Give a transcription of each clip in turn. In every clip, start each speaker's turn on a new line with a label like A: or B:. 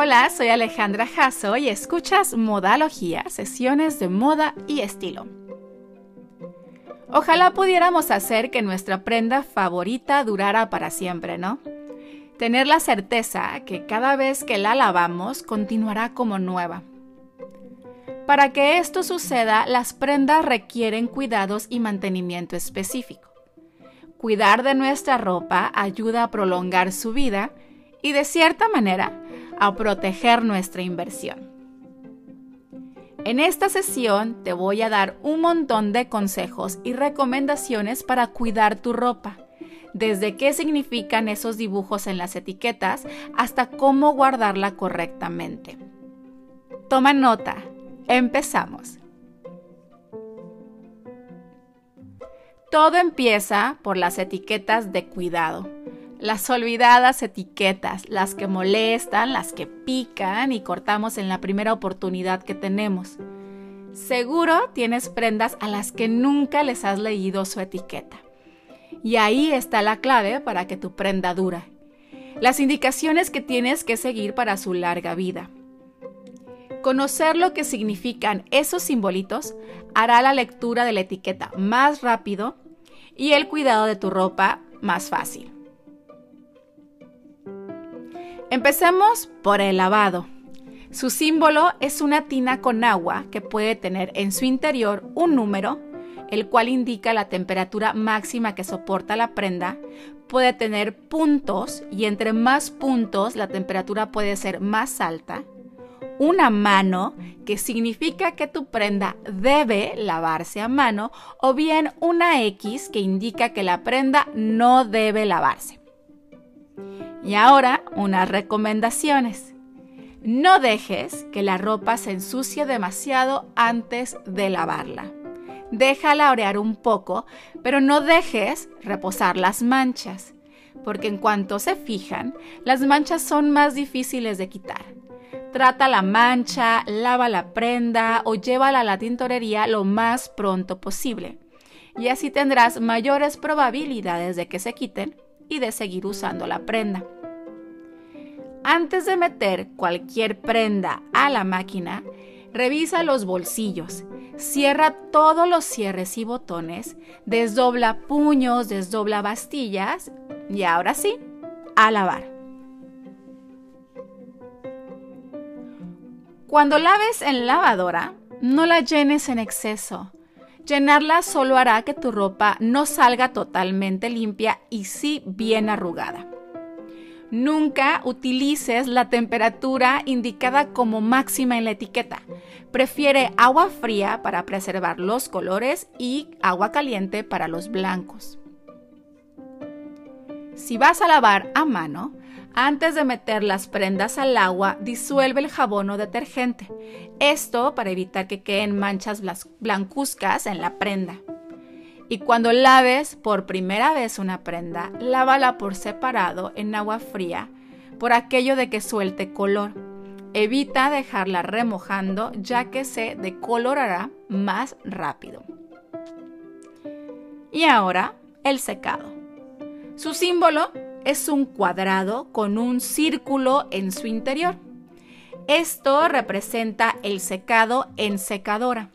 A: Hola, soy Alejandra Jasso y escuchas Modalogía, sesiones de moda y estilo. Ojalá pudiéramos hacer que nuestra prenda favorita durara para siempre, ¿no? Tener la certeza que cada vez que la lavamos continuará como nueva. Para que esto suceda, las prendas requieren cuidados y mantenimiento específico. Cuidar de nuestra ropa ayuda a prolongar su vida y de cierta manera a proteger nuestra inversión. En esta sesión te voy a dar un montón de consejos y recomendaciones para cuidar tu ropa, desde qué significan esos dibujos en las etiquetas hasta cómo guardarla correctamente. Toma nota, empezamos. Todo empieza por las etiquetas de cuidado las olvidadas etiquetas, las que molestan, las que pican y cortamos en la primera oportunidad que tenemos. Seguro tienes prendas a las que nunca les has leído su etiqueta. Y ahí está la clave para que tu prenda dura. Las indicaciones que tienes que seguir para su larga vida. Conocer lo que significan esos simbolitos hará la lectura de la etiqueta más rápido y el cuidado de tu ropa más fácil. Empecemos por el lavado. Su símbolo es una tina con agua que puede tener en su interior un número, el cual indica la temperatura máxima que soporta la prenda. Puede tener puntos y entre más puntos la temperatura puede ser más alta. Una mano, que significa que tu prenda debe lavarse a mano, o bien una X, que indica que la prenda no debe lavarse. Y ahora unas recomendaciones. No dejes que la ropa se ensucie demasiado antes de lavarla. Déjala orear un poco, pero no dejes reposar las manchas, porque en cuanto se fijan, las manchas son más difíciles de quitar. Trata la mancha, lava la prenda o llévala a la tintorería lo más pronto posible. Y así tendrás mayores probabilidades de que se quiten y de seguir usando la prenda. Antes de meter cualquier prenda a la máquina, revisa los bolsillos, cierra todos los cierres y botones, desdobla puños, desdobla bastillas y ahora sí, a lavar. Cuando laves en lavadora, no la llenes en exceso. Llenarla solo hará que tu ropa no salga totalmente limpia y sí bien arrugada. Nunca utilices la temperatura indicada como máxima en la etiqueta. Prefiere agua fría para preservar los colores y agua caliente para los blancos. Si vas a lavar a mano, antes de meter las prendas al agua, disuelve el jabón o detergente. Esto para evitar que queden manchas blancuzcas en la prenda. Y cuando laves por primera vez una prenda, lávala por separado en agua fría por aquello de que suelte color. Evita dejarla remojando ya que se decolorará más rápido. Y ahora el secado. Su símbolo es un cuadrado con un círculo en su interior. Esto representa el secado en secadora.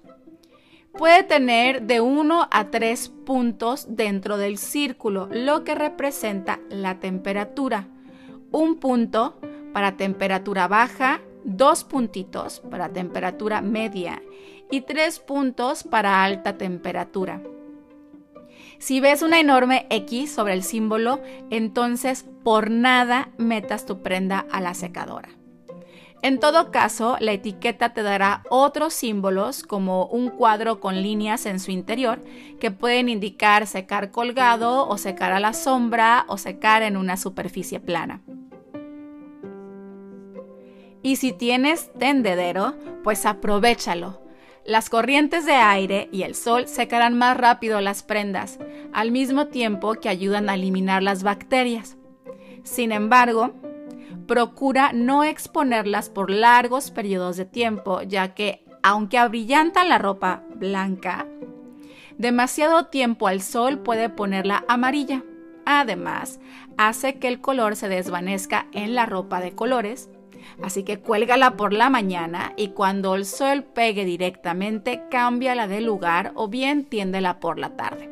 A: Puede tener de 1 a 3 puntos dentro del círculo, lo que representa la temperatura. Un punto para temperatura baja, dos puntitos para temperatura media y tres puntos para alta temperatura. Si ves una enorme X sobre el símbolo, entonces por nada metas tu prenda a la secadora. En todo caso, la etiqueta te dará otros símbolos como un cuadro con líneas en su interior que pueden indicar secar colgado o secar a la sombra o secar en una superficie plana. Y si tienes tendedero, pues aprovechalo las corrientes de aire y el sol secarán más rápido las prendas, al mismo tiempo que ayudan a eliminar las bacterias. Sin embargo, procura no exponerlas por largos periodos de tiempo, ya que, aunque abrillantan la ropa blanca, demasiado tiempo al sol puede ponerla amarilla. Además, hace que el color se desvanezca en la ropa de colores Así que cuélgala por la mañana y cuando el sol pegue directamente, cámbiala de lugar o bien tiéndela por la tarde.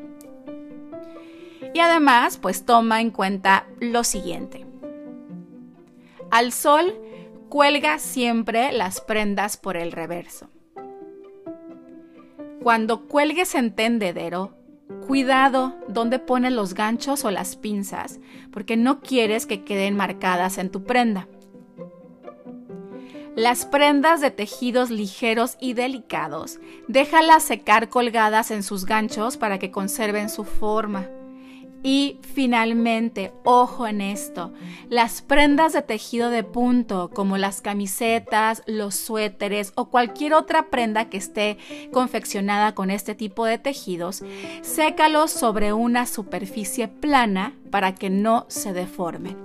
A: Y además, pues toma en cuenta lo siguiente. Al sol, cuelga siempre las prendas por el reverso. Cuando cuelgues en tendedero, cuidado donde pones los ganchos o las pinzas, porque no quieres que queden marcadas en tu prenda. Las prendas de tejidos ligeros y delicados, déjalas secar colgadas en sus ganchos para que conserven su forma. Y finalmente, ojo en esto, las prendas de tejido de punto, como las camisetas, los suéteres o cualquier otra prenda que esté confeccionada con este tipo de tejidos, sécalos sobre una superficie plana para que no se deformen.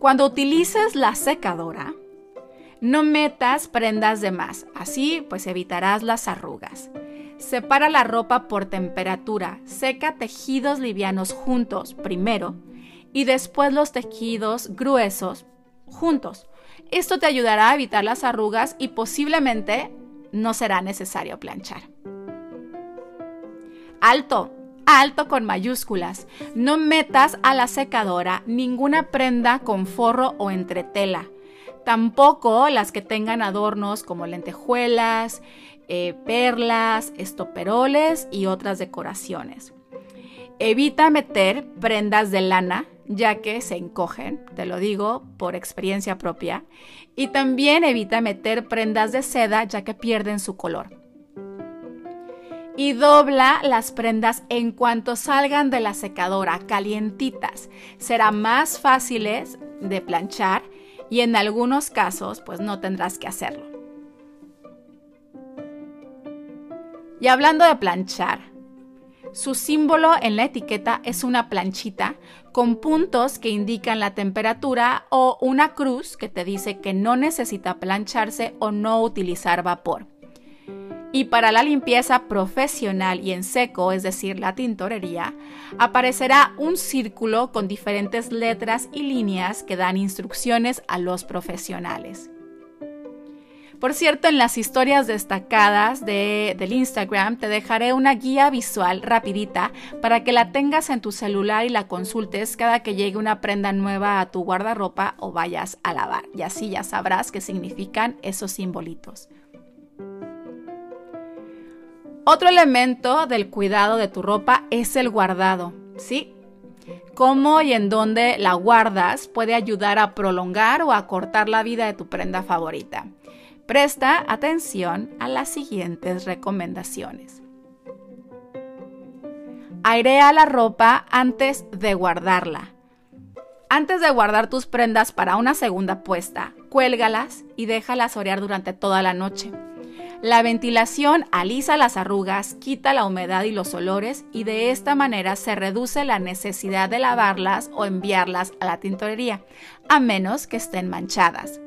A: Cuando utilices la secadora, no metas prendas de más, así pues evitarás las arrugas. Separa la ropa por temperatura, seca tejidos livianos juntos primero y después los tejidos gruesos juntos. Esto te ayudará a evitar las arrugas y posiblemente no será necesario planchar. Alto, alto con mayúsculas. No metas a la secadora ninguna prenda con forro o entretela. Tampoco las que tengan adornos como lentejuelas, eh, perlas, estoperoles y otras decoraciones. Evita meter prendas de lana, ya que se encogen, te lo digo por experiencia propia. Y también evita meter prendas de seda, ya que pierden su color y dobla las prendas en cuanto salgan de la secadora calientitas. Será más fáciles de planchar y en algunos casos pues no tendrás que hacerlo. Y hablando de planchar, su símbolo en la etiqueta es una planchita con puntos que indican la temperatura o una cruz que te dice que no necesita plancharse o no utilizar vapor. Y para la limpieza profesional y en seco, es decir, la tintorería, aparecerá un círculo con diferentes letras y líneas que dan instrucciones a los profesionales. Por cierto, en las historias destacadas del Instagram te dejaré una guía visual rapidita para que la tengas en tu celular y la consultes cada que llegue una prenda nueva a tu guardarropa o vayas a lavar. Y así ya sabrás qué significan esos simbolitos. Otro elemento del cuidado de tu ropa es el guardado, ¿sí? Cómo y en dónde la guardas puede ayudar a prolongar o a cortar la vida de tu prenda favorita. Presta atención a las siguientes recomendaciones. Airea la ropa antes de guardarla. Antes de guardar tus prendas para una segunda puesta, cuélgalas y déjalas orear durante toda la noche. La ventilación alisa las arrugas, quita la humedad y los olores y de esta manera se reduce la necesidad de lavarlas o enviarlas a la tintorería, a menos que estén manchadas.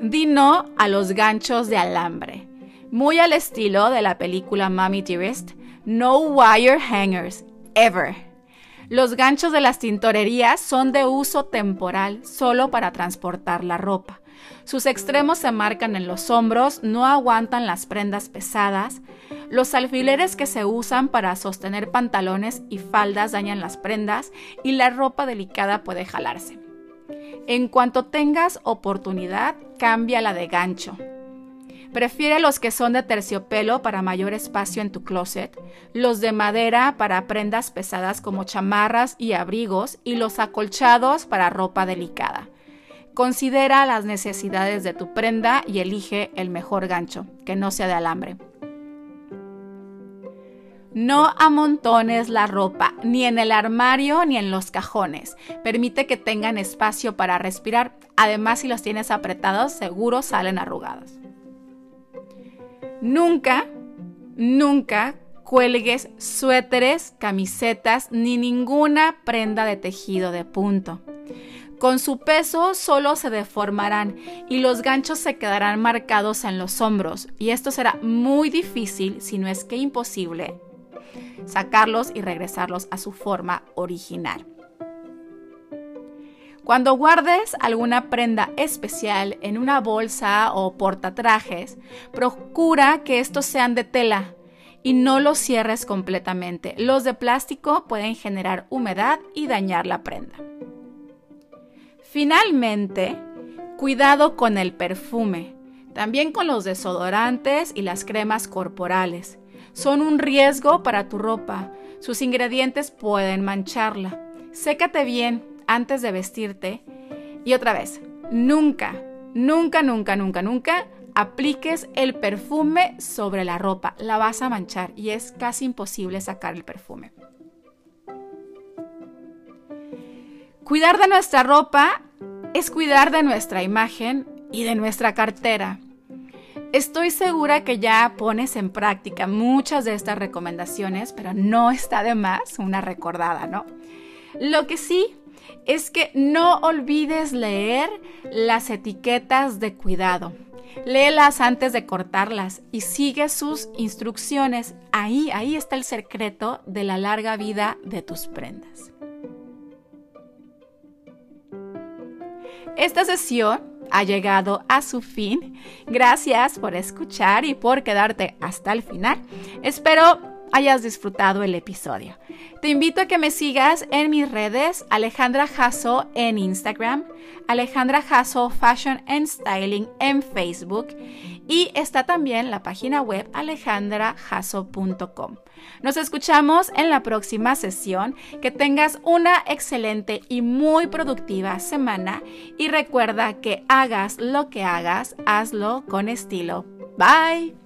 A: Di no a los ganchos de alambre. Muy al estilo de la película Mommy Dearest, no wire hangers, ever. Los ganchos de las tintorerías son de uso temporal, solo para transportar la ropa. Sus extremos se marcan en los hombros, no aguantan las prendas pesadas. Los alfileres que se usan para sostener pantalones y faldas dañan las prendas y la ropa delicada puede jalarse. En cuanto tengas oportunidad, cambia la de gancho. Prefiere los que son de terciopelo para mayor espacio en tu closet, los de madera para prendas pesadas como chamarras y abrigos y los acolchados para ropa delicada. Considera las necesidades de tu prenda y elige el mejor gancho, que no sea de alambre. No amontones la ropa ni en el armario ni en los cajones. Permite que tengan espacio para respirar. Además, si los tienes apretados, seguro salen arrugados. Nunca, nunca cuelgues suéteres, camisetas ni ninguna prenda de tejido de punto. Con su peso solo se deformarán y los ganchos se quedarán marcados en los hombros y esto será muy difícil, si no es que imposible, sacarlos y regresarlos a su forma original. Cuando guardes alguna prenda especial en una bolsa o portatrajes, procura que estos sean de tela y no los cierres completamente. Los de plástico pueden generar humedad y dañar la prenda. Finalmente, cuidado con el perfume, también con los desodorantes y las cremas corporales. Son un riesgo para tu ropa. Sus ingredientes pueden mancharla. Sécate bien antes de vestirte. Y otra vez, nunca, nunca, nunca, nunca, nunca apliques el perfume sobre la ropa. La vas a manchar y es casi imposible sacar el perfume. Cuidar de nuestra ropa es cuidar de nuestra imagen y de nuestra cartera. Estoy segura que ya pones en práctica muchas de estas recomendaciones, pero no está de más una recordada, ¿no? Lo que sí es que no olvides leer las etiquetas de cuidado. Léelas antes de cortarlas y sigue sus instrucciones. Ahí, ahí está el secreto de la larga vida de tus prendas. Esta sesión ha llegado a su fin. Gracias por escuchar y por quedarte hasta el final. Espero hayas disfrutado el episodio. Te invito a que me sigas en mis redes, Alejandra Jasso en Instagram, Alejandra Jasso Fashion and Styling en Facebook y está también la página web alejandrajasso.com. Nos escuchamos en la próxima sesión. Que tengas una excelente y muy productiva semana y recuerda que hagas lo que hagas, hazlo con estilo. Bye.